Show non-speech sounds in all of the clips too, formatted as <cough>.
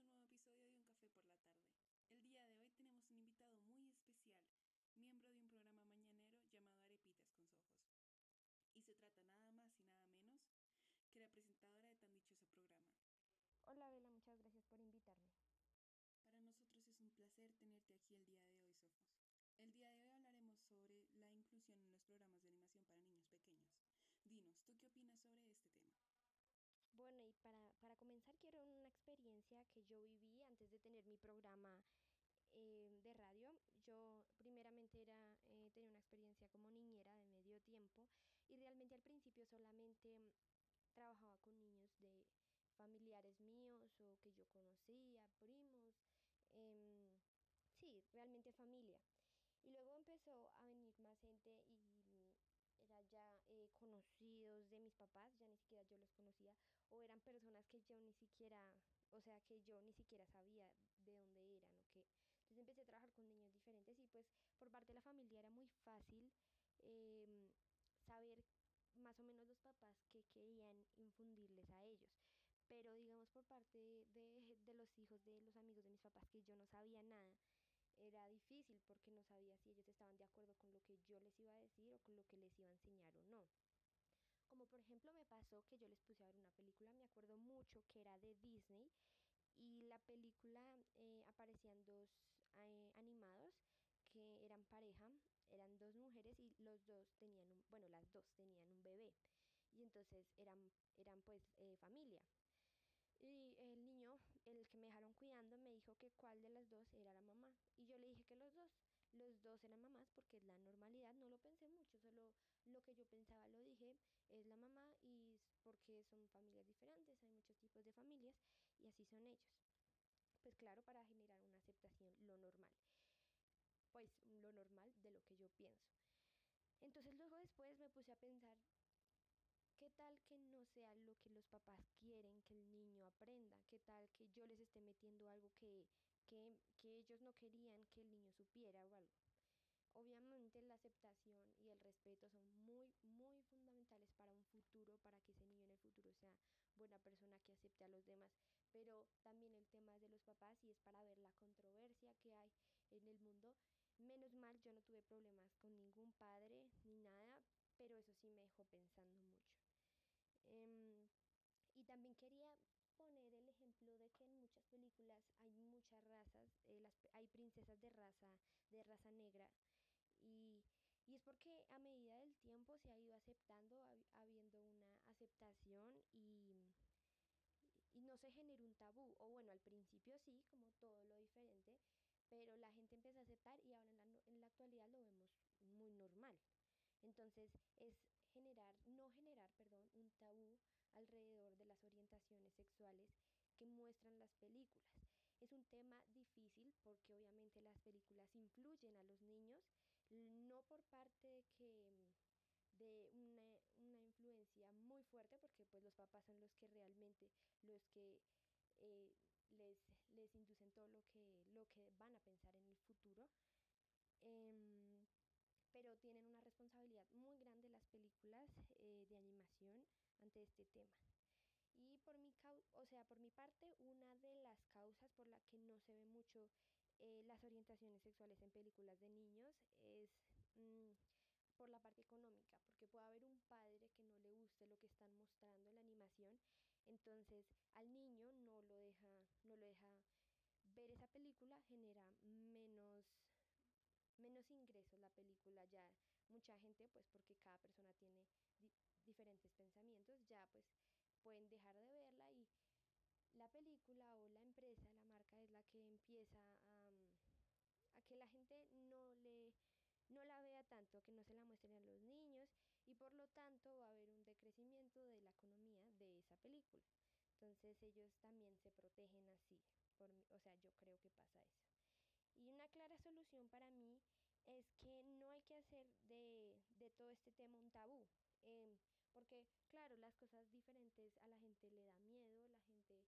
un nuevo episodio de Un Café por la Tarde. El día de hoy tenemos un invitado muy especial, miembro de un programa mañanero llamado Arepitas con Ojos. Y se trata nada más y nada menos que la presentadora de tan dichoso programa. Hola Bela, muchas gracias por invitarme. Para nosotros es un placer tenerte aquí el día de hoy, Sofos. El día de hoy hablaremos sobre la inclusión en los programas de animación para niños pequeños. Dinos, ¿tú qué opinas sobre este tema? Bueno, y para, para comenzar quiero una experiencia que yo viví antes de tener mi programa eh, de radio. Yo primeramente era, eh, tenía una experiencia como niñera de medio tiempo y realmente al principio solamente mm, trabajaba con niños de familiares míos o que yo conocía, primos, em, sí, realmente familia. Y luego empezó a venir más gente y ya eh, conocidos de mis papás, ya ni siquiera yo los conocía, o eran personas que yo ni siquiera, o sea, que yo ni siquiera sabía de dónde eran o qué. Entonces empecé a trabajar con niños diferentes y pues por parte de la familia era muy fácil em, saber más o menos los papás que querían infundirles a ellos. Pero digamos por parte de, de los hijos de los amigos de mis papás que yo no sabía nada, era difícil porque no sabía si ellos estaban de acuerdo con lo que yo les iba a decir o con lo que les iba a enseñar o no. Como por ejemplo me pasó que yo les puse a ver una película, me acuerdo mucho que era de Disney y la película eh, aparecían dos eh, animados que eran pareja, eran dos mujeres y los dos tenían un, bueno, las dos tenían un bebé y entonces eran, eran pues eh, familia. Y el el que me dejaron cuidando, me dijo que cuál de las dos era la mamá. Y yo le dije que los dos. Los dos eran mamás porque es la normalidad, no lo pensé mucho, solo lo que yo pensaba lo dije, es la mamá y porque son familias diferentes, hay muchos tipos de familias y así son ellos. Pues claro, para generar una aceptación, lo normal. Pues lo normal de lo que yo pienso. Entonces luego después me puse a pensar, ¿Qué tal que no sea lo que los papás quieren que el niño aprenda? ¿Qué tal que yo les esté metiendo algo que, que, que ellos no querían que el niño supiera o algo? Obviamente la aceptación y el respeto son muy, muy fundamentales para un futuro, para que ese niño en el futuro sea buena persona que acepte a los demás. Pero también el tema de los papás y es para ver la controversia que hay en el mundo. Menos mal yo no tuve problemas con ningún padre ni nada, pero eso sí me dejó pensando mucho. Em, y también quería poner el ejemplo de que en muchas películas hay muchas razas, eh, las, hay princesas de raza, de raza negra, y, y, es porque a medida del tiempo se ha ido aceptando, habiendo una aceptación y, y no se genera un tabú, o bueno, al principio sí, como todo lo diferente, pero la gente empezó a aceptar y ahora en la, en la actualidad lo vemos muy normal. Entonces es generar, no generar, perdón, un tabú alrededor de las orientaciones sexuales que muestran las películas. Es un tema difícil porque obviamente las películas influyen a los niños, no por parte de que de una, influencia muy fuerte, porque pues los papás son los que realmente, los que eh, les, inducen todo lo que, lo que van a pensar en el futuro. Eh, pero tienen una responsabilidad muy grande las películas eh, de animación ante este tema. Y por mi, o sea, por mi parte, una de las causas por la que no se ve mucho eh, las orientaciones sexuales en películas de niños es mm, por la parte económica, porque puede haber un padre que no le guste lo que están mostrando en la animación, entonces al niño no lo deja, no lo deja ver esa película, genera menos menos ingresos la película ya mucha gente pues porque cada persona tiene diferentes pensamientos ya pues pueden dejar de verla y la película o la empresa la marca es la que empieza a, a que la gente no le no la vea tanto, que no se la muestren a los niños y por lo tanto va a haber un decrecimiento de la economía de esa película. Entonces ellos también se protegen así, o sea, yo creo que pasa eso. Y una clara solución para mí es que no hay que hacer de, todo este tema un tabú. Eh, porque claro, las cosas diferentes a la gente le da miedo, la gente,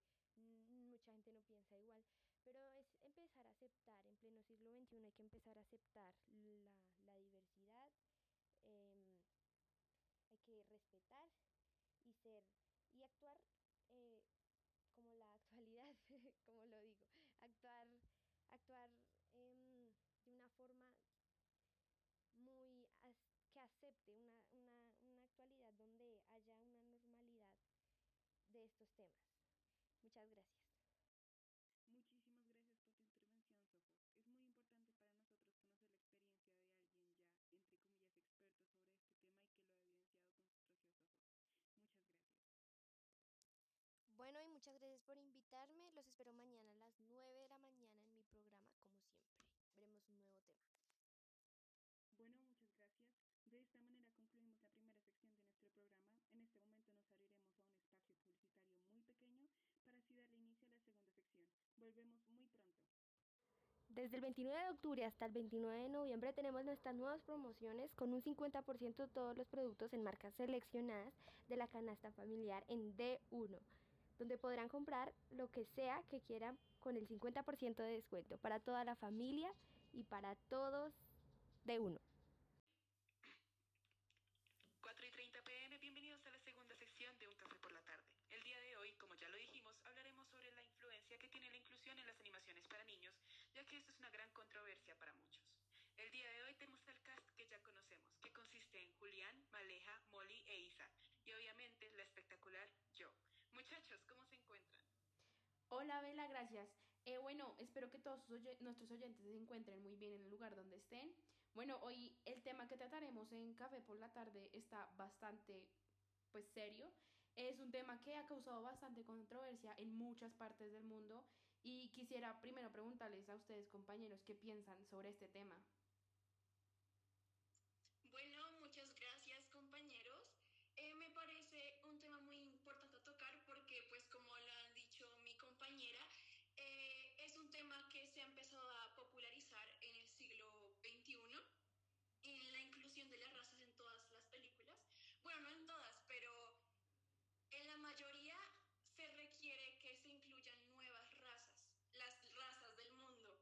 mucha gente no piensa igual, pero es empezar a aceptar, en pleno siglo XXI hay que empezar a aceptar la, diversidad, eh, hay que respetar y ser y actuar eh, como la actualidad <laughs> como lo digo, actuar, actuar em, de una forma acepte una, una, una actualidad donde haya una normalidad de estos temas. Muchas gracias. Muchísimas gracias por tu intervención, Sojos. Es muy importante para nosotros conocer la experiencia de alguien ya, entre comillas, experto sobre este tema y que lo ha evidenciado con sus propios ojos. Muchas gracias. Bueno, y muchas gracias por invitarme. Los espero mañana a las 9 de la mañana en mi programa, como siempre. Veremos un nuevo tema. Bueno, muchas gracias. De esta manera concluimos la primera sección de nuestro programa. En este momento nos abriremos a un espacio publicitario muy pequeño para así darle inicio a la segunda sección. Volvemos muy pronto. Desde el 29 de octubre hasta el 29 de noviembre tenemos nuestras nuevas promociones con un 50% de todos los productos en marcas seleccionadas de la canasta familiar en D1, donde podrán comprar lo que sea que quieran con el 50% de descuento para toda la familia y para todos D1. 4 y 30 pm, bienvenidos a la segunda sección de Un Café por la Tarde. El día de hoy, como ya lo dijimos, hablaremos sobre la influencia que tiene la inclusión en las animaciones para niños, ya que esto es una gran controversia para muchos. El día de hoy tenemos el cast que ya conocemos, que consiste en Julián, Maleja, Molly e Isa, y obviamente la espectacular yo. Muchachos, ¿cómo se encuentran? Hola Bela, gracias. Eh, bueno, espero que todos nuestros oyentes se encuentren muy bien en el lugar donde estén. Bueno, hoy el tema que trataremos en Café por la tarde está bastante pues serio. Es un tema que ha causado bastante controversia en muchas partes del mundo y quisiera primero preguntarles a ustedes compañeros qué piensan sobre este tema. Bueno, muchas gracias compañeros. Eh, me parece un tema muy importante a tocar porque, pues como lo han dicho mi compañera, eh, es un tema que se ha empezado a popularizar en el siglo XXI y la inclusión de las razas en todas las películas. Bueno, no en todas, pero en la mayoría se requiere que se incluyan nuevas razas, las razas del mundo.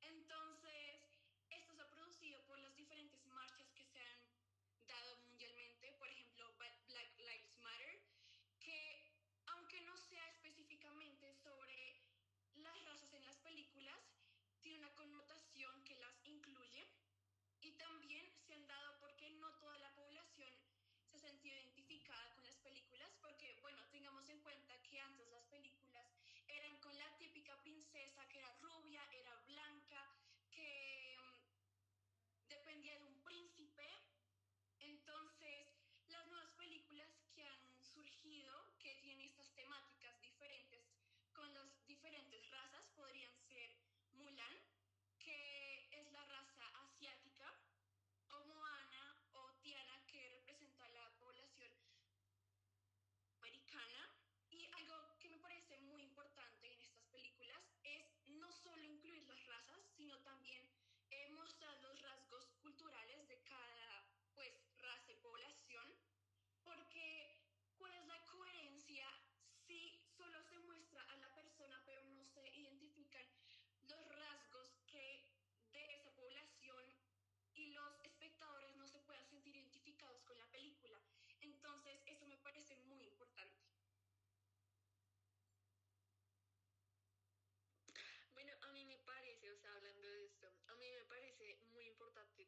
Entonces, esto se ha producido por las diferentes marchas que se han dado mundialmente, por ejemplo, Black Lives Matter, que aunque no sea específicamente sobre las razas en las películas tiene una connotación que las incluye y también se han dado porque no toda la población se sentido identificada con las películas, porque, bueno, tengamos en cuenta que antes las películas eran con la típica princesa que era rubia, era blanca, que mm, dependía de un príncipe. Entonces, las nuevas películas que han surgido, que tienen estas temáticas diferentes, con las diferentes razas podrían ser Mulan, que es la raza asiática, o Moana o Tiana, que representa a la población americana. Y algo que me parece muy importante en estas películas es no solo incluir las razas, sino también eh, mostrar los rasgos culturales de cada pues, raza y población, porque ¿cuál es la coherencia si solo se muestra a la persona pero no se identifican los rasgos que de esa población y los espectadores no se puedan sentir identificados con la película. Entonces, eso me parece muy importante. Bueno, a mí me parece, o sea, hablando de esto, a mí me parece muy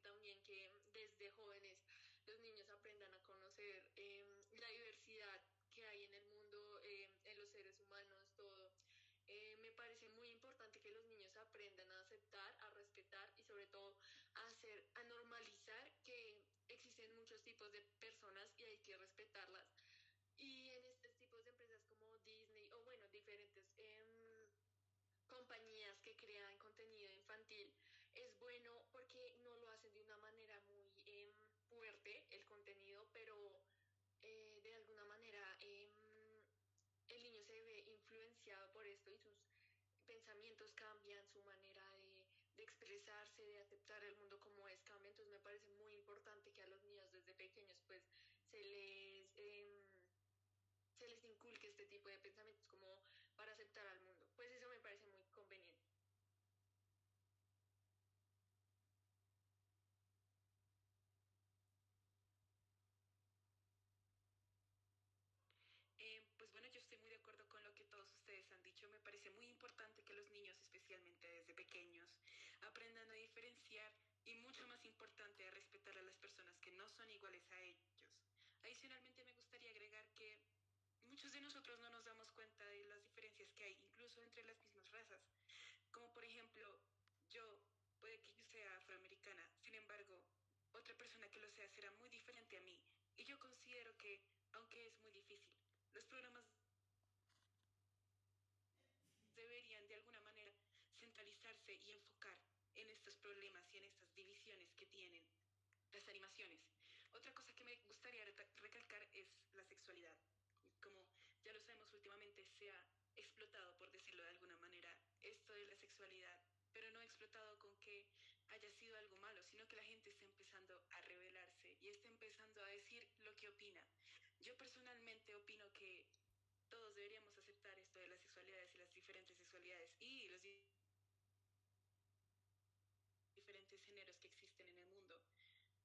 también que desde jóvenes los niños aprendan a conocer eh, la diversidad que hay en el mundo, eh, en los seres humanos, todo. Eh, me parece muy importante que los niños aprendan a aceptar, a respetar y sobre todo a hacer, a normalizar que existen muchos tipos de personas y hay que respetarlas. Y en estos tipos de empresas como Disney o bueno, diferentes em, compañías que crean contenido infantil, es bueno porque no lo hacen de una manera muy em, fuerte el contenido, pero eh, de alguna manera em, el niño se ve por esto y sus pensamientos cambian, su manera de, expresarse, de aceptar el mundo como es cambia. Entonces me parece muy importante que a los niños desde pequeños pues se les, em, se les inculque este tipo de pensamientos como para aceptar al mundo. Pues eso me parece muy muy de acuerdo con lo que todos ustedes han dicho. Me parece muy importante que los niños, especialmente desde pequeños, aprendan a diferenciar y mucho más importante a respetar a las personas que no son iguales a ellos. Adicionalmente me gustaría agregar que muchos de nosotros no nos damos cuenta de las diferencias que hay, incluso entre las mismas razas. Como por ejemplo, yo puede que yo sea afroamericana, sin embargo, otra persona que lo sea será muy diferente a mí. Y yo considero que, aunque es muy difícil, los programas centralizarse y enfocar en estos problemas y en estas divisiones que tienen las animaciones. Otra cosa que me gustaría recalcar es la sexualidad. Como ya lo sabemos últimamente, se ha explotado, por decirlo de alguna manera, esto de la sexualidad, pero no explotado con que haya sido algo malo, sino que la gente está empezando a rebelarse y está empezando a decir lo que opina. Yo personalmente opino que todos deberíamos aceptar esto de las sexualidades y las diferentes sexualidades y los diferentes géneros que existen en el mundo,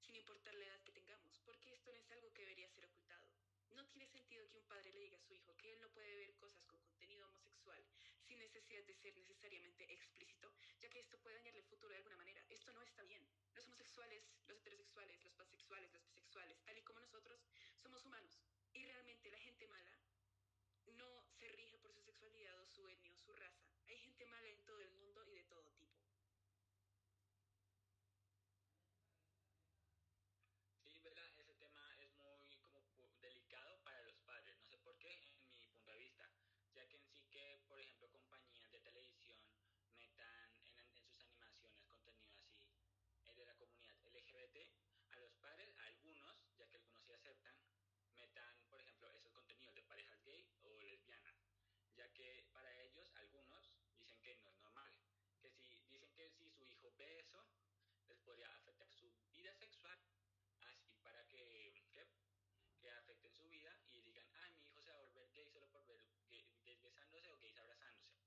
sin importar la edad que tengamos, porque esto no es algo que debería ser ocultado. No tiene sentido que un padre le diga a su hijo que él no puede ver cosas con contenido homosexual sin necesidad de ser necesariamente explícito, ya que esto puede dañarle el futuro de alguna manera. Esto no está bien. Los homosexuales, los heterosexuales, los pansexuales, los bisexuales, tal y como nosotros, somos humanos. Y realmente la gente mala no se rige por su sexualidad o su etnia o su raza. Hay gente mala en todo el mundo y de todo tipo. ese tema es muy como delicado para los padres, no sé por qué, en mi punto de vista, ya que en sí que, por ejemplo, compañías de televisión metan en, en sus animaciones contenido así eh, de la comunidad LGBT, a los padres, a algunos, ya que algunos sí aceptan, metan, por ejemplo, esos contenidos de parejas gay o lesbianas, ya que para ellos, algunos, dicen que no es normal, que si dicen que eso, les podría afectar su vida sexual así para que, que afecten su vida y digan, ay, mi hijo se va a volver gay solo por ver gays besándose o gays abrazándose.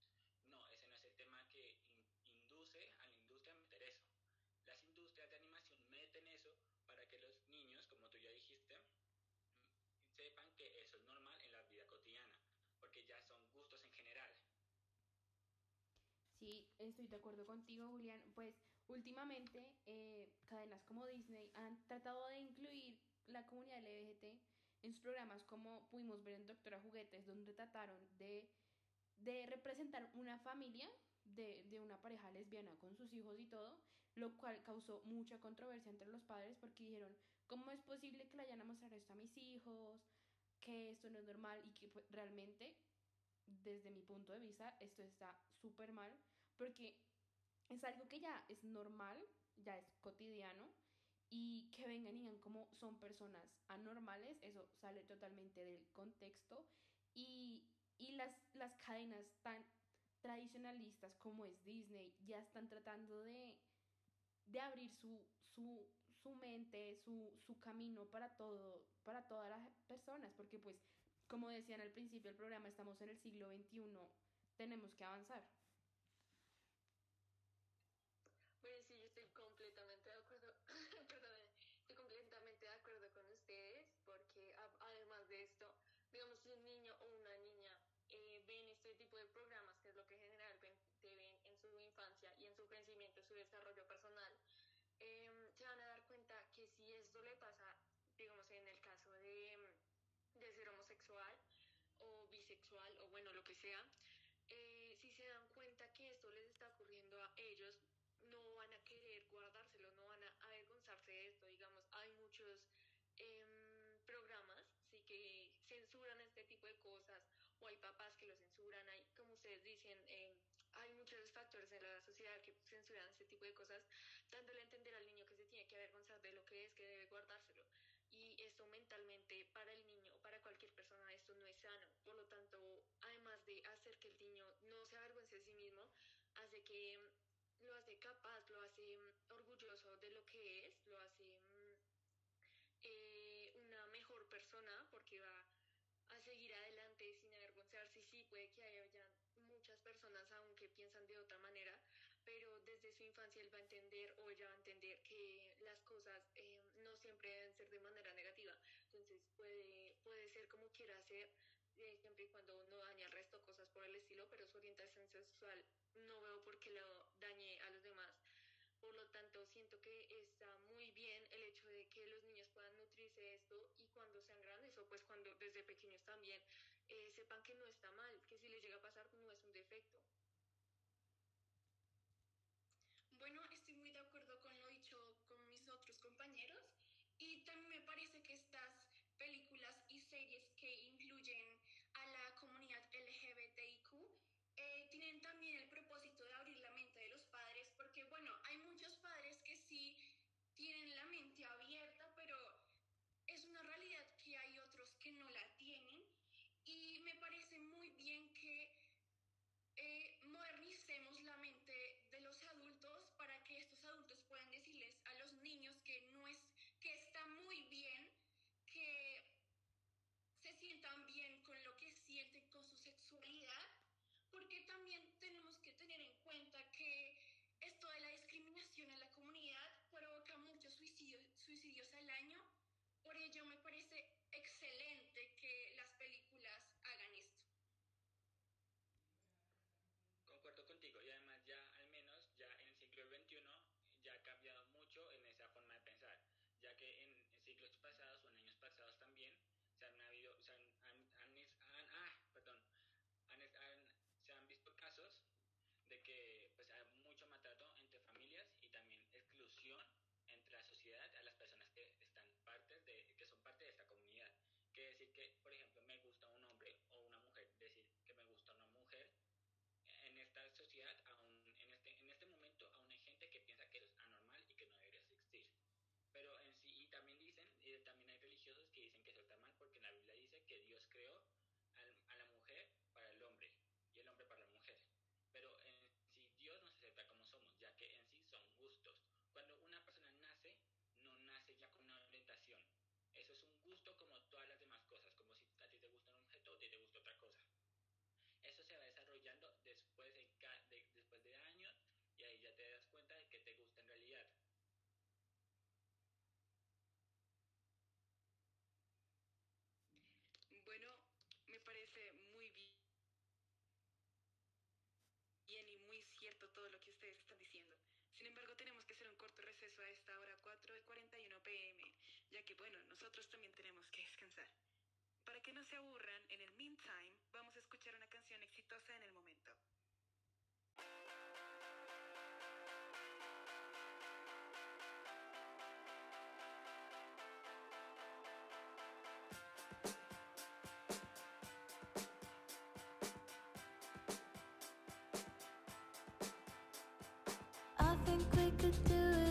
No, ese no es el tema que induce a la industria a meter eso. Las industrias de animación meten eso para que los niños, como tú ya dijiste, sepan que eso es normal en la vida cotidiana, porque ya son gustos en general. Sí, estoy de acuerdo contigo, Julián. Pues últimamente eh, cadenas como Disney han tratado de incluir la comunidad LGBT en sus programas como pudimos ver en Doctora Juguetes, donde trataron de, de representar una familia de, de, una pareja lesbiana con sus hijos y todo, lo cual causó mucha controversia entre los padres porque dijeron, ¿cómo es posible que le hayan a mostrar esto a mis hijos? Que esto no es normal y que pues, realmente, desde mi punto de vista, esto está súper mal porque es algo que ya es normal, ya es cotidiano, y que vengan y digan como son personas anormales, eso sale totalmente del contexto, y, y las, las cadenas tan tradicionalistas como es Disney ya están tratando de, de abrir su, su, su mente, su, su camino para, todo, para todas las personas, porque pues como decían al principio del programa, estamos en el siglo XXI, tenemos que avanzar. Pues sí, yo estoy completamente de acuerdo, perdón, estoy completamente de acuerdo con ustedes porque además de esto, digamos, si un niño o una niña eh, ven este tipo de programas, que es lo que generalmente ven en su infancia y en su crecimiento, su desarrollo personal, em, se van a dar cuenta que si esto le pasa, digamos, en el caso de, de ser homosexual o bisexual o bueno, lo que sea, eh, si se dan cuenta que esto les está ocurriendo a ellos, no van a querer guardárselo, no van a avergonzarse de esto. Digamos, hay muchos em, programas sí que censuran este tipo de cosas o hay papás que lo censuran, ustedes dicen, em, hay muchos factores en la sociedad que censuran este tipo de cosas, dándole a entender al niño que se tiene que avergonzar de lo que es, que debe guardárselo. Y esto mentalmente para el niño o para cualquier persona esto no es sano. Por lo tanto, además de hacer que el niño no se avergüence de sí mismo, hace que lo hace capaz, lo hace mm, orgulloso de lo que es, lo hace mm, eh, una mejor persona porque va a seguir adelante sin avergonzarse. Sí, puede que haya personas aún que piensan de otra manera, pero desde su infancia él va a entender o ella va a entender que las cosas eh, no siempre deben ser de manera negativa. Entonces puede, puede ser como quiera ser, eh, siempre y cuando no dañe al resto, cosas por el estilo, pero su orientación sexual no veo por qué lo dañe a los demás. Por lo tanto, siento que está muy bien el hecho de que los niños puedan nutrirse de esto y cuando sean grandes o pues cuando desde pequeños también eh, sepan que no está mal, que si les llega a pasar no es un defecto. Bueno, estoy muy de acuerdo con lo dicho con mis otros compañeros y también me parece que estas películas y series que incluyen a la comunidad LGBTIQ eh, tienen también el propósito de abrir la mente de los padres, porque bueno, hay muchos padres que sí tienen la mente abierta, pero es una realidad que hay otros que no la tienen y me parece muy bien que eh, modernicemos la mente de los adultos para que estos adultos puedan decirles a los niños que no es que está muy bien que se sientan bien con lo que sienten con su sexualidad porque también tenemos que tener en cuenta que esto de la discriminación en la comunidad provoca muchos suicidios, suicidios al año por ello me parece excelente que las películas hagan esto. Concuerdo contigo y además ya al menos ya en el siglo XXI ya ha cambiado mucho en esa forma de pensar, ya que en, siglos pasados o en años pasados también se han habido, se han, ah, perdón, se han visto casos de que pues hay mucho maltrato entre familias y también exclusión entre la sociedad a las personas que están partes de que son parte de esta comunidad. Quiere decir que, por ejemplo, me gusta un hombre o una mujer, decir que me gusta una mujer en esta sociedad, aún, en, este, en este momento, aún hay gente que piensa que es anormal y que no debería existir. Pero en sí, y también dicen, y también hay religiosos que dicen que eso está mal porque en la Biblia dice que Dios creó a la mujer para el hombre y el hombre para la mujer. Pero en sí, Dios nos acepta como somos, ya que en sí son gustos. Cuando una persona nace, no nace ya con una orientación. Eso es un gusto como todas las demás cosas, como si a ti te gusta un objeto a ti te gusta otra cosa. Eso se va desarrollando después de, después de años y ahí ya te das cuenta de que te gusta en realidad. Bueno, me parece muy bien y muy cierto todo lo que ustedes están diciendo. Sin embargo, tenemos que hacer un corto receso a esta hora 4 y 41 pm, ya que, bueno, nosotros también tenemos que descansar. Para que no se aburran, en el meantime, vamos a escuchar una canción exitosa en el momento. I think we could do it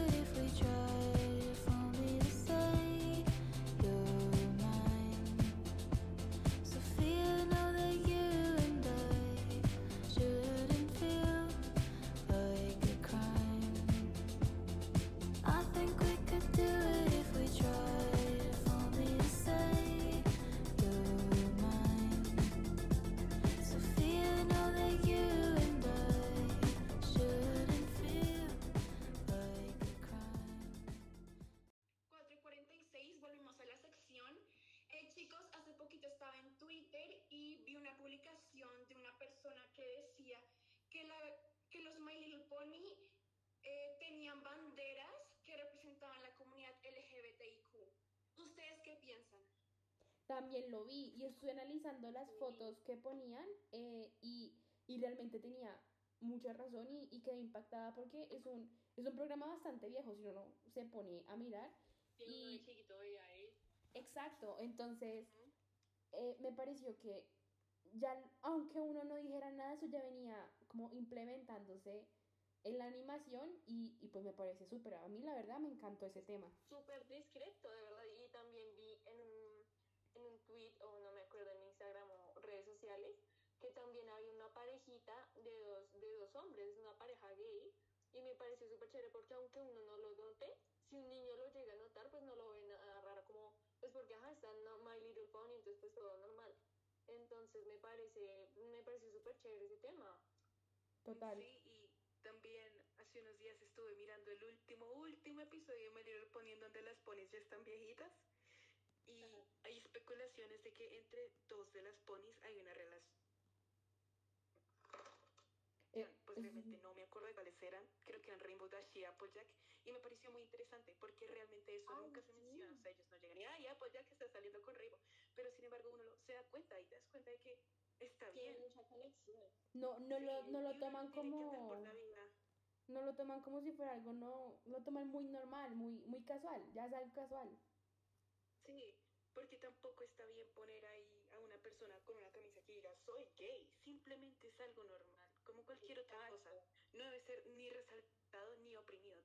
También lo vi y estuve analizando las fotos que ponían eh, y, y realmente tenía mucha razón y, y quedé impactada porque es un, es un programa bastante viejo si uno no se pone a mirar. Y uno de chiquito veía ahí. Exacto, entonces eh, me pareció que ya, aunque uno no dijera nada, eso ya venía como implementándose en la animación y, y pues me parece súper, a mí la verdad me encantó ese tema. súper discreto, de verdad. Y también vi en un, en un tweet, o no me acuerdo, en Instagram o redes sociales, que también había una parejita de dos, de dos hombres, una pareja gay. Y me pareció súper chévere porque aunque uno no lo note, si un niño lo llega a notar, pues no lo ve nada raro, como, pues porque, ajá, está no- My Little Pony, entonces pues todo normal. Entonces me parece, me pareció súper chévere ese tema. Total. Sí, y también hace unos días estuve mirando el último, último episodio de My Little Pony en donde las ponis ya están viejitas. Y hay especulaciones de que entre dos de las ponis hay una relación. Eh, Pues es- realmente no me acuerdo de cuáles eran. Creo que eran Rainbow Dash y Applejack. Y me pareció muy interesante porque realmente eso Ay, nunca se sí. menciona. O sea, ellos no llegan y, ah, ya, ya que está saliendo con Rainbow. Pero sin embargo, uno lo- se da cuenta y te das cuenta de que está Tiene bien. mucha conexión. No, no lo, Sí, no y lo toman como... No lo toman como si fuera algo, no, lo toman muy normal, muy, muy casual, ya es algo casual. Sí, porque tampoco está bien poner ahí a una persona con una camisa que diga soy gay. Simplemente es algo normal, como cualquier otra cosa. No debe ser ni resaltado ni oprimido.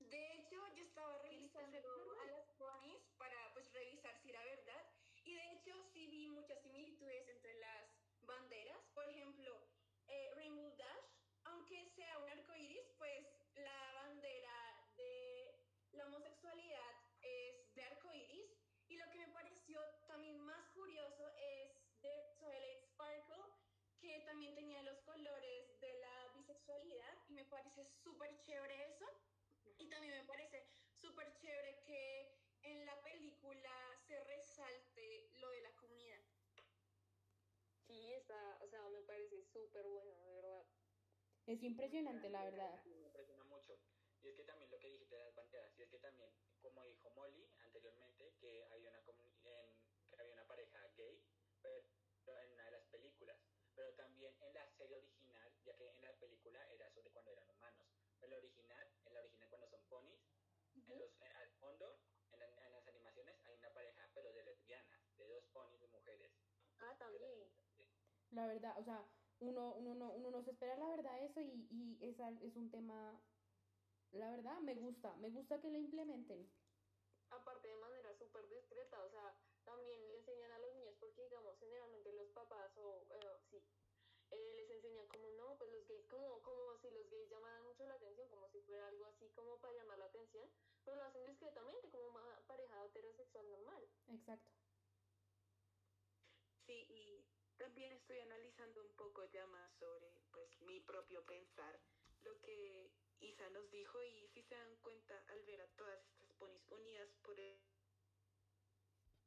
De hecho, yo estaba revisando a las ponis para pues revisar si era verdad. Y de hecho sí vi muchas similitudes entre las banderas. Por ejemplo, eh, Rainbow Dash, aunque sea un arco iris, pues la bandera de la homosexualidad es de arco iris. Y lo que me pareció también más curioso es de Twilight Sparkle, que también tenía los colores de la bisexualidad. Y me parece súper chévere eso. Y también me parece súper chévere que en la película se resalte lo de la comunidad. Sí, está, o sea, me parece súper bueno, de verdad. Es impresionante, la verdad. Me impresiona mucho. Y es que también lo que dijiste de las banderas, y es que también, como dijo Molly anteriormente, que había una, en- que había una pareja gay pero en una de las películas, pero también en la serie original, ya que en la película era sobre cuando eran humanos. En la original, en la original cuando son ponis, en los, en- al fondo, en, la- en las animaciones hay una pareja, pero de lesbianas, de dos ponis de mujeres. Ah, también. La verdad, o sea, uno, uno, no, uno no se espera la verdad eso y, y es, al- es un tema, la verdad, me gusta, me gusta que lo implementen. Aparte de manera súper discreta, o sea, también le enseñan a los niños, porque digamos, generalmente los papás o, eh, sí, eh, les enseñan como no, pues los gays, como, como si los gays llamaran mucho la atención, como si fuera algo así como para llamar la atención, pero lo hacen discretamente, como una pareja heterosexual normal. Exacto. Sí, y también estoy analizando un poco ya más sobre pues mi propio pensar, lo que Isa nos dijo y si se dan cuenta al ver a todas estas ponis unidas por el,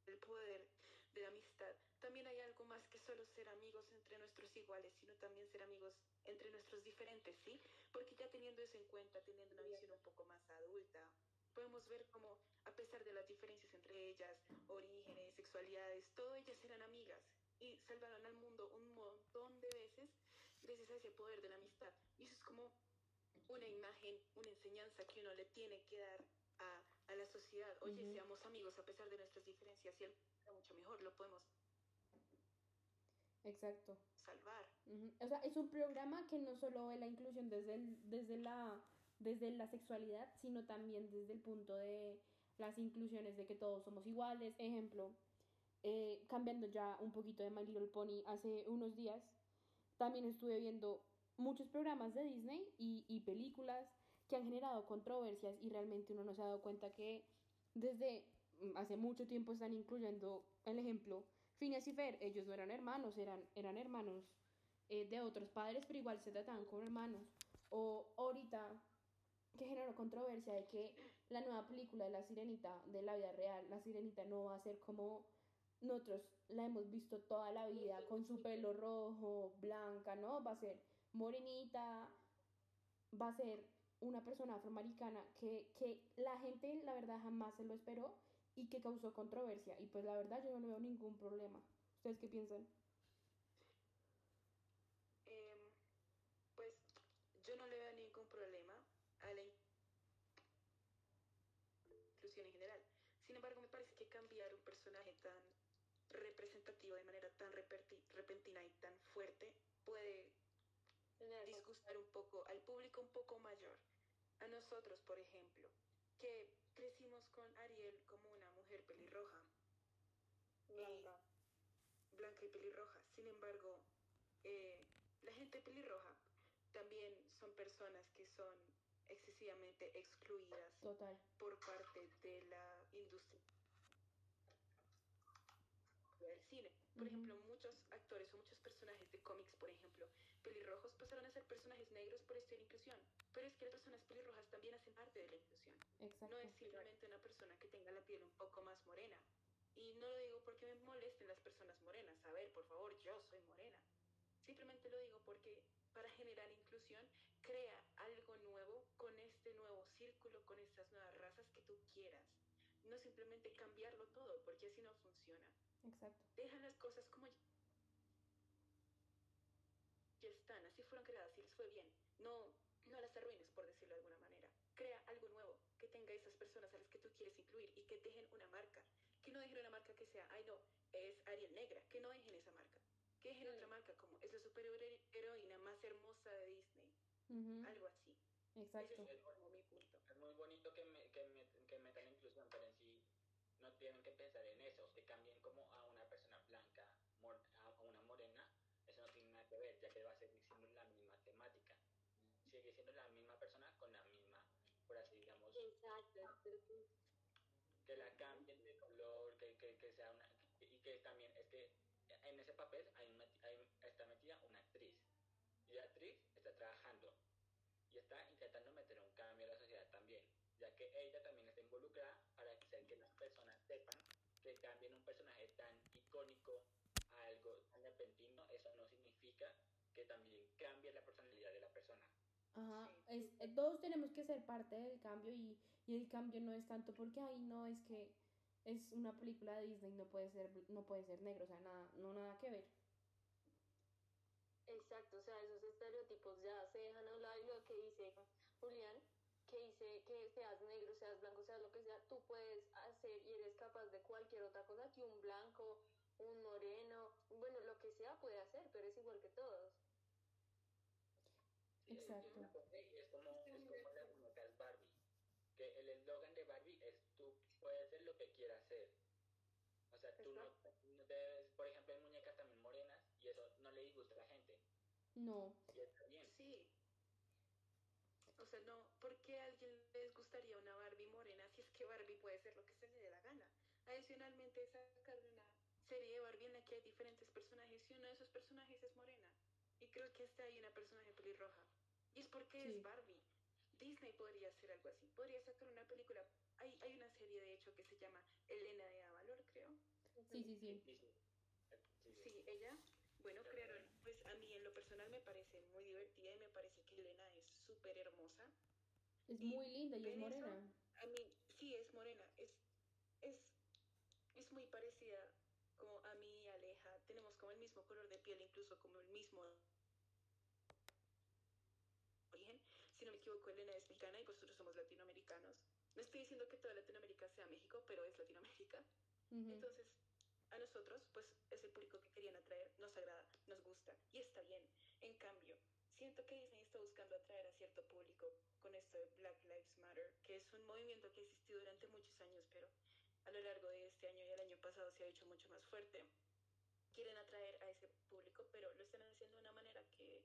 el poder de la amistad, también hay algo más que solo ser amigos entre nuestros iguales, sino también ser amigos entre nuestros diferentes, ¿sí? Porque ya teniendo eso en cuenta, teniendo una visión un poco más adulta, podemos ver como a pesar de las diferencias entre ellas, orígenes, sexualidades, todo ellas eran amigas y salvaron al mundo un montón de veces gracias a ese poder de la amistad. Y eso es como una imagen, una enseñanza que uno le tiene que dar a, a la sociedad. Oye, Ujú. seamos amigos a pesar de nuestras diferencias y el mucho mejor lo podemos Exacto. salvar. O sea, es un programa que no solo ve la inclusión desde, el- desde, la, desde la sexualidad, sino también desde el punto de las inclusiones de que todos somos iguales. Ejemplo, eh, cambiando ya un poquito de My Little Pony, hace unos días también estuve viendo muchos programas de Disney y, y películas que han generado controversias y realmente uno no se ha dado cuenta que desde hace mucho tiempo están incluyendo el ejemplo Phineas y Fer, ellos no eran hermanos, eran, eran hermanos eh, de otros padres, pero igual se trataban como hermanos. O ahorita que generó controversia de que la nueva película de la sirenita de la vida real, la sirenita no va a ser como nosotros la hemos visto toda la vida, con su pelo rojo, blanca, ¿no? Va a ser morenita, va a ser una persona afroamericana que, que la gente, la verdad, jamás se lo esperó y que causó controversia. Y pues la verdad yo no le veo ningún problema. ¿Ustedes qué piensan? Em, pues yo no le veo ningún problema a la inclusión en general. Sin embargo, me parece que cambiar un personaje tan representativo de manera tan repentina y tan fuerte puede disgustar un poco al público un poco mayor. A nosotros, por ejemplo, que crecimos con Ariel mujer pelirroja, Blanca. blanca y pelirroja. Sin embargo, eh, la gente pelirroja también son personas que son excesivamente excluidas Total. por parte de la industria del cine. Por ejemplo, muchos actores o muchos personajes de cómics, por ejemplo, pelirrojos pasaron a ser personajes negros por estudiar inclusión. Pero es que las personas pelirrojas también hacen parte de la inclusión. Exacto. No es simplemente una persona que tenga la piel un poco más morena. Y no lo digo porque me molesten las personas morenas. A ver, por favor, yo soy morena. Simplemente lo digo porque para generar inclusión crea algo nuevo con este nuevo con estas nuevas razas que tú quieras. No simplemente cambiarlo todo, porque así no funciona. Exacto. Deja las cosas como ya están, así fueron creadas y les fue bien. No, las arruines, por decirlo de alguna manera. Crea algo nuevo que tenga esas personas a las que tú quieres incluir y que dejen una marca. Que no dejen una marca que sea, ay no, es Ariel Negra, que no dejen esa marca. Que dejen otra marca como es la superheroína más hermosa de Disney. Ujú, Algo así. Exacto. Ese es como mi punto. Es muy bonito que, me, que, me- que metan inclusión, pero en sí no tienen que pensar en eso, que cambien como a una persona blanca, a una morena, eso no tiene nada que ver, ya que va a siendo la misma temática. Sigue siendo la misma persona con la misma, por así digamos, Exacto. que la cambien de color, que, que, que sea una... Y que también es que en ese papel hay, hay- está metida una actriz. Y la actriz está trabajando y está intentando meter un cambio a la sociedad también, ya que ella también está involucrada para hacer que las personas sepan que cambien un personaje tan icónico a algo tan repentino, eso no significa que también cambie la personalidad de la persona. Ajá, Sí. es, eh, todos tenemos que ser parte del cambio y, y el cambio no es tanto porque ahí no es que es una película de Disney, no puede ser, no puede ser negro, o sea, nada, no nada que ver. Exacto, o sea, esos estereotipos ya se dejan a un lado y lo que dice Julián, que dice que seas negro, seas blanco, seas lo que sea, tú puedes hacer y eres capaz de cualquier otra cosa que un blanco, un moreno, bueno, lo que sea puede hacer, pero es igual que todos. Exacto. Una es como, es como las muñecas Barbie. Que el eslogan de Barbie es tú puedes hacer lo que quieras hacer. O sea, tú no, no debes, por ejemplo, hay muñecas también morenas y eso no le disgusta a la gente. No, Y está bien. Sí. O sea, no, ¿por qué a alguien les gustaría una Barbie morena si es que Barbie puede ser lo que se le dé la gana? Adicionalmente, sacarle una serie de Barbie en la que hay diferentes personajes y uno de esos personajes es morena. Y creo que hasta hay una personaje pelirroja. Y es porque Sí. es Barbie. Disney podría hacer algo así. Podría sacar una película. Hay, hay una serie, de hecho, que se llama Elena de Avalor, creo. sí, sí, sí. Sí, ella, bueno, crearon, pues a mí en lo personal me parece muy divertida y me parece que Elena es súper hermosa. Es Y muy linda y es ven eso, morena. A mí, sí, es morena, es, es, es muy parecida como a mí y a Aleja. Tenemos como el mismo color de piel, incluso como el mismo origen. Si no me equivoco, Elena es mexicana y nosotros somos latinoamericanos. No estoy diciendo que toda Latinoamérica sea México, pero es Latinoamérica. Ujú. Entonces, a nosotros, pues es el público que querían atraer, nos agrada, nos gusta y está bien. En cambio, siento que Disney está buscando atraer a cierto público con esto de Black Lives Matter, que es un movimiento que ha existido durante muchos años, pero a lo largo de este año y el año pasado se ha hecho mucho más fuerte. Quieren atraer a ese público, pero lo están haciendo de una manera que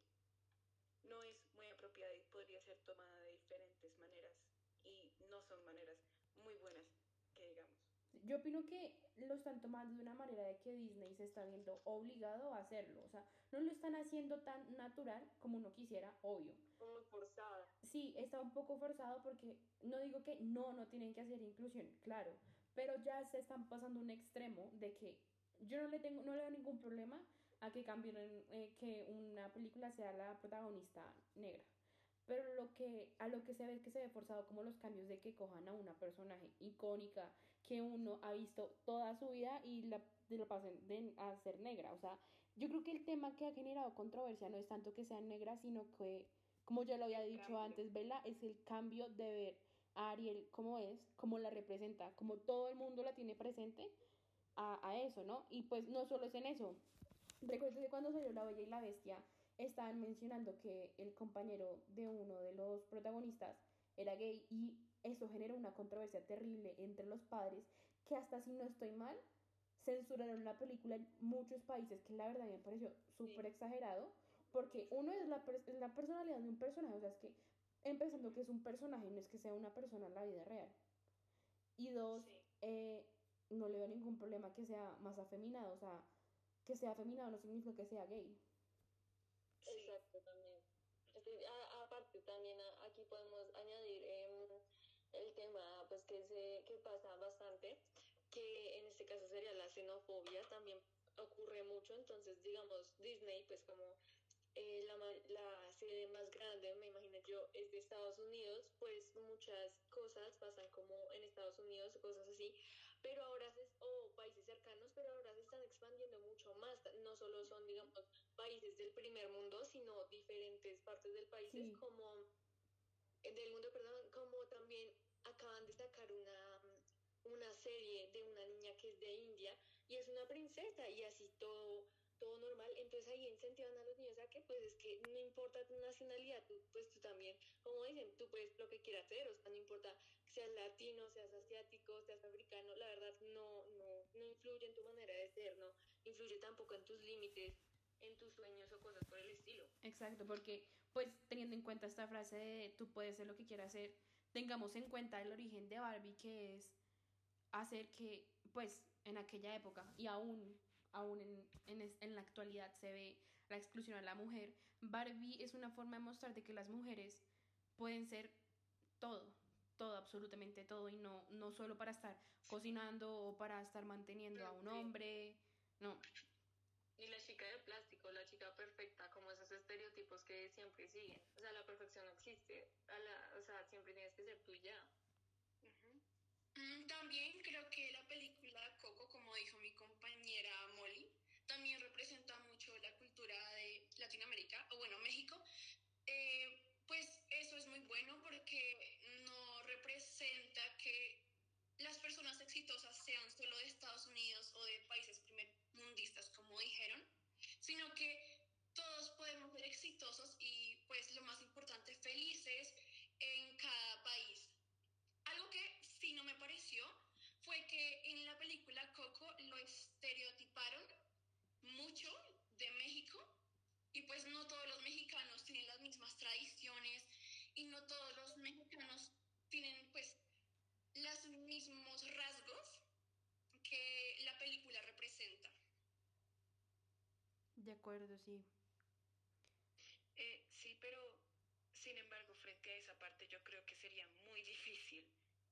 no es muy apropiada y podría ser tomada de diferentes maneras y no son maneras muy buenas, que digamos. Yo opino que lo están tomando de una manera de que Disney se está viendo obligado a hacerlo. O sea, no lo están haciendo tan natural como uno quisiera, obvio. Como forzada. Sí, está un poco forzado porque no digo que no, no tienen que hacer inclusión, claro, pero ya se están pasando un extremo de que yo no le tengo, no le veo ningún problema a que cambien, eh, que una película sea la protagonista negra. Pero lo que, a lo que se ve que se ve forzado como los cambios de que cojan a una personaje icónica que uno ha visto toda su vida y la, y la pasen de, a ser negra. O sea, yo creo que el tema que ha generado controversia no es tanto que sea negra, sino que, como ya lo había dicho cambio. antes, Bella, es el cambio de ver a Ariel como es, como la representa, como todo el mundo la tiene presente a, a eso, ¿no? Y pues no solo es en eso. Recuerdo que cuando salió La Bella y la Bestia, estaban mencionando que el compañero de uno de los protagonistas era gay y eso generó una controversia terrible entre los padres que hasta si no estoy mal censuraron la película en muchos países que la verdad me pareció súper exagerado porque uno es la, es la personalidad de un personaje, o sea, es que empezando que es un personaje, no es que sea una persona en la vida real. Y dos, Sí. eh, no le veo ningún problema que sea más afeminado, o sea, que sea afeminado no significa que sea gay. Sí. Exacto, también. Este, a- aparte, también a- aquí podemos añadir em, el tema pues que, se, que pasa bastante, que en este caso sería la xenofobia, también ocurre mucho, entonces digamos Disney pues como eh, la, la sede más grande, me imagino yo, es de Estados Unidos, pues muchas cosas pasan como en Estados Unidos, cosas así, pero ahora se, o países cercanos, pero ahora se están expandiendo mucho más, no solo son, digamos, países del primer mundo, sino diferentes partes del país, Sí. como eh, del mundo, perdón, como también acaban de sacar una, una serie de una niña que es de India y es una princesa y así todo todo normal, entonces ahí incentivan a los niños a que pues es que no importa tu nacionalidad, tú, pues tú también, como dicen, tú puedes lo que quieras hacer, o sea, no importa seas latino, seas asiático, seas africano, la verdad no, no, no influye en tu manera de ser, no influye tampoco en tus límites, en tus sueños o cosas por el estilo. Exacto, porque pues teniendo en cuenta esta frase de tú puedes ser lo que quieras hacer, tengamos en cuenta el origen de Barbie que es hacer que pues en aquella época y aún, aún en, en, en la actualidad se ve la exclusión a la mujer, Barbie es una forma de mostrar de que las mujeres pueden ser todo, todo, absolutamente todo y no, no solo para estar cocinando o para estar manteniendo a un hombre, no, Y la chica de plástico, la chica perfecta, como esos estereotipos que siempre siguen. O sea, la perfección no existe. A la, o sea, siempre tienes que ser tú ya. Mm, También creo que la película Coco, como dijo mi compañera Molly, también representa mucho la cultura de Latinoamérica, o bueno, México. Eh, pues eso es muy bueno porque no representa que las personas exitosas sean solo de Estados Unidos o de países primermundistas, como dijeron, sino que todos podemos ser exitosos y pues lo más importante, felices en cada país. Algo que sí no me pareció fue que en la película Coco lo estereotiparon mucho de México y pues no todos los mexicanos tienen las mismas tradiciones y no todos los mexicanos tienen pues los mismos rasgos que la película representa. de acuerdo, sí. Eh, sí, pero sin embargo, frente a esa parte, yo creo que sería muy difícil,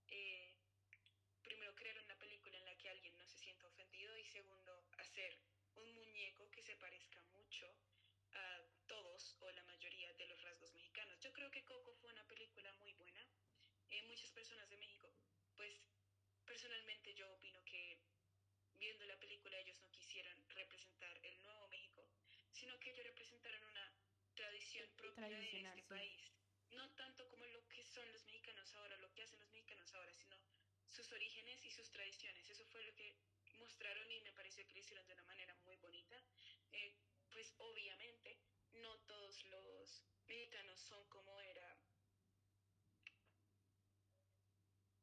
eh, primero, crear una película en la que alguien no se sienta ofendido y segundo, hacer un muñeco que se parezca mucho a todos o la mayoría de los rasgos mexicanos. Yo creo que Coco fue una película muy buena. Eh, muchas personas de México, pues personalmente yo opino que viendo la película ellos no quisieron representar el nuevo México, sino que ellos representaron una tradición propia de este sí. país. No tanto como lo que son los mexicanos ahora, lo que hacen los mexicanos ahora, sino sus orígenes y sus tradiciones. Eso fue lo que mostraron y me pareció que lo hicieron de una manera muy bonita. Eh, pues obviamente no todos los mexicanos son como era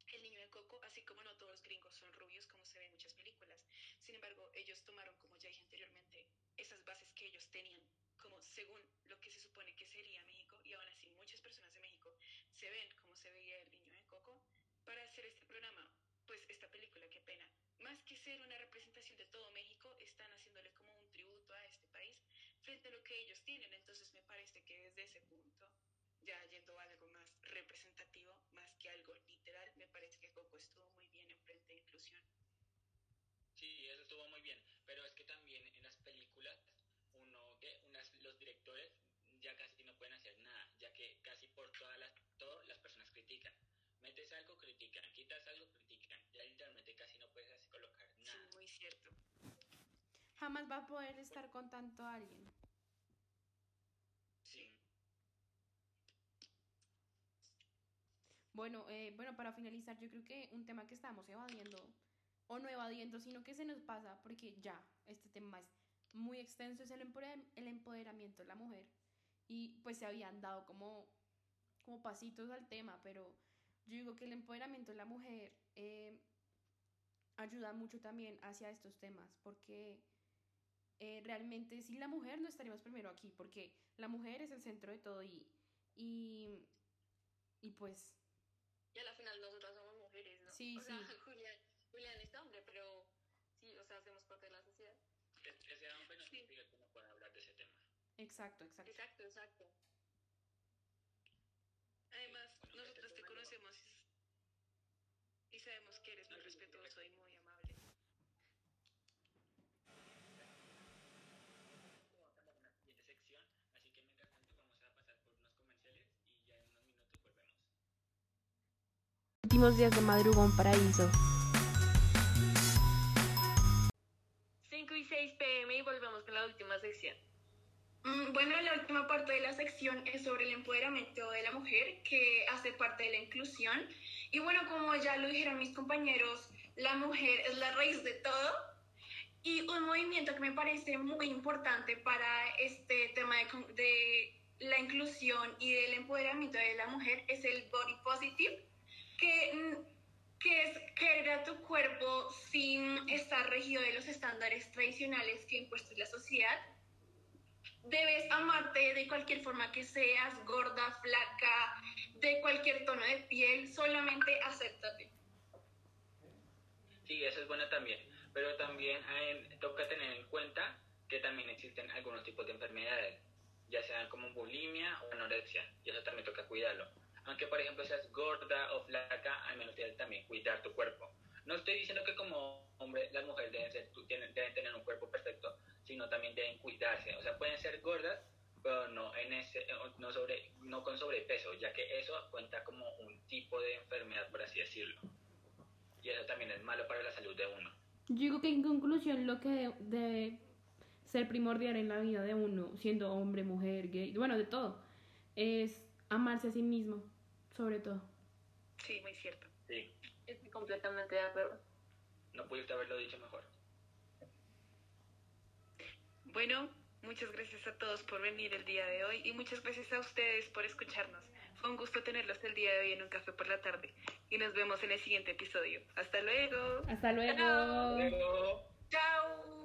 el niño Coco, así como no todos los gringos son rubios como se ve en muchas películas. Sin embargo, ellos tomaron, como ya dije anteriormente, esas bases que ellos tenían como según lo que se supone que sería México y aún así muchas personas de México se ven como se veía el niño de Coco para hacer este programa, pues esta película, qué pena. Más que ser una representación de todo México, están haciéndole como un tributo a este país frente a lo que ellos tienen. Entonces me parece que desde ese punto, ya yendo a algo más representativo, más que algo literal, me Coco estuvo muy bien en frente de inclusión. Sí, eso estuvo muy bien, pero es que también en las películas, uno, que unas, los directores ya casi no pueden hacer nada, ya que casi por todas las, todo las personas critican. Metes algo, critican, quitas algo, critican. Ya literalmente casi no puedes así colocar Sí, nada. muy cierto. Jamás va a poder estar con tanto alguien. Sí. Bueno, eh, bueno, para finalizar, yo creo que un tema que estamos evadiendo, o no evadiendo, sino que se nos pasa, porque ya, este tema es muy extenso, es el, empoder- el empoderamiento de la mujer. Y pues se habían dado como, como pasitos al tema, pero yo digo que el empoderamiento de la mujer eh, ayuda mucho también hacia estos temas, porque eh, realmente sin la mujer no estaríamos primero aquí, porque la mujer es el centro de todo y, y, y pues Y a la final nosotras somos mujeres, ¿no? Sí, o sea, sí. <laughs> Julián, Julián es hombre, pero sí, o sea, hacemos parte de la sociedad. Que, que sea hombre no significa que no pueda hablar de ese tema. Exacto, exacto. Exacto, exacto. Además, Bueno, nosotros te conocemos y, sabemos que eres muy No, sí, sí, respetuoso y muy amable. Vamos a la siguiente sección, así que últimos días de madrugón paraíso. 5 y 6 pm y volvemos con la última sección. Mm, Bueno, la última parte de la sección es sobre el empoderamiento de la mujer, que hace parte de la inclusión. Y bueno, como ya lo dijeron mis compañeros, la mujer es la raíz de todo. Y un movimiento que me parece muy importante para este tema de, de la inclusión y del empoderamiento de la mujer es el body positive, que, que es querer a tu cuerpo sin estar regido de los estándares tradicionales que ha impuesto la sociedad debes amarte de cualquier forma que seas, gorda, flaca, de cualquier tono de piel, solamente acéptate. Sí, eso es bueno también. Pero también eh, toca tener en cuenta que también existen algunos tipos de enfermedades, ya sean como bulimia o anorexia, y eso también toca cuidarlo. Aunque, por ejemplo, seas gorda o flaca, al menos tienes también cuidar tu cuerpo. No estoy diciendo que como hombre las mujeres deben, ser, tienen- deben tener un cuerpo perfecto, sino también deben cuidarse. O sea, pueden ser gordas, pero no, en ese, no, sobre, no con sobrepeso, ya que eso cuenta como un tipo de enfermedad, por así decirlo. Y eso también es malo para la salud de uno. Yo digo que en conclusión lo que de- debe ser primordial en la vida de uno, siendo hombre, mujer, gay, bueno, de todo, es amarse a sí mismo, sobre todo. Sí, muy cierto. Sí, Estoy completamente de acuerdo. no pudiste haberlo dicho mejor. Bueno, muchas gracias a todos por venir el día de hoy y muchas gracias a ustedes por escucharnos. Fue un gusto tenerlos el día de hoy en un café por la tarde y nos vemos en el siguiente episodio. Hasta luego. Hasta luego. Luego.